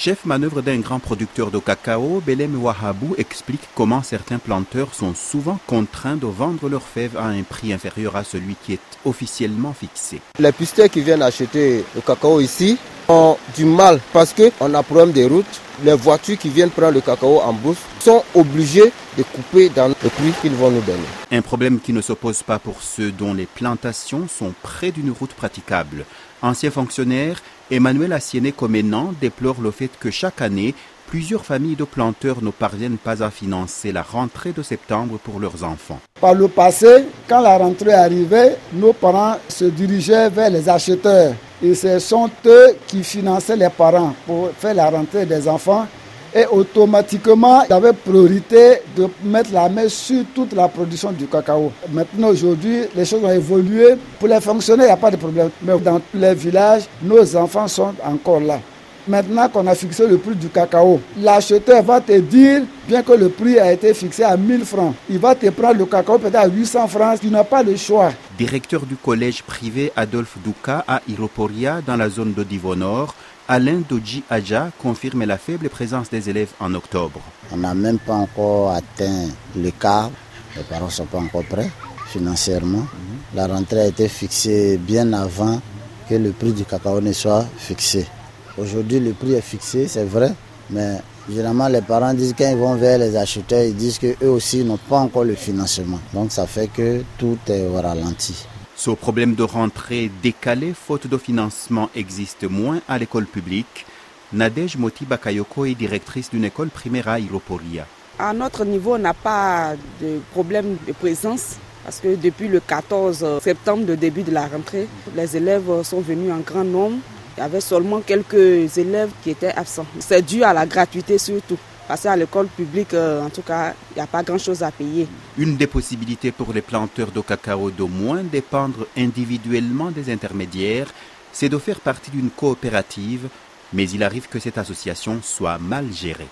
Chef manœuvre d'un grand producteur de cacao, Belem Wahabou explique comment certains planteurs sont souvent contraints de vendre leurs fèves à un prix inférieur à celui qui est officiellement fixé. Les pisteurs qui viennent acheter le cacao ici ont du mal parce qu'on a problème des routes. Les voitures qui viennent prendre le cacao en bourse sont obligées de couper dans le prix qu'ils vont nous donner. Un problème qui ne s'oppose pas pour ceux dont les plantations sont près d'une route praticable. Ancien fonctionnaire, Emmanuel Assiene Comenan déplore le fait que chaque année, plusieurs familles de planteurs ne parviennent pas à financer la rentrée de septembre pour leurs enfants. Par le passé, quand la rentrée arrivait, nos parents se dirigeaient vers les acheteurs et ce sont eux qui finançaient les parents pour faire la rentrée des enfants et automatiquement, il y avait priorité de mettre la main sur toute la production du cacao. Maintenant, aujourd'hui, les choses ont évolué. Pour les fonctionnaires, il n'y a pas de problème. Mais dans les villages, nos enfants sont encore là. Maintenant qu'on a fixé le prix du cacao, l'acheteur va te dire, bien que le prix a été fixé à 1000 francs, il va te prendre le cacao peut-être à 800 francs, tu n'as pas le choix. Directeur du collège privé Adolphe Douka à Iroporia, dans la zone de Divonor, Alain Doji Aja confirme la faible présence des élèves en octobre. On n'a même pas encore atteint le quart, les parents ne sont pas encore prêts financièrement. La rentrée a été fixée bien avant que le prix du cacao ne soit fixé. Aujourd'hui, le prix est fixé, c'est vrai, mais généralement, les parents disent qu'ils vont vers les acheteurs, ils disent qu'eux aussi n'ont pas encore le financement. Donc, ça fait que tout est au ralenti. Ce problème de rentrée décalée, faute de financement, existe moins à l'école publique. Nadège Moti Bakayoko est directrice d'une école primaire à Iroporia. À notre niveau, on n'a pas de problème de présence parce que depuis le 14 septembre, le début de la rentrée, les élèves sont venus en grand nombre. Il y avait seulement quelques élèves qui étaient absents. C'est dû à la gratuité surtout. Parce qu'à l'école publique, en tout cas, il n'y a pas grand-chose à payer. Une des possibilités pour les planteurs de cacao de moins dépendre individuellement des intermédiaires, c'est de faire partie d'une coopérative, mais il arrive que cette association soit mal gérée.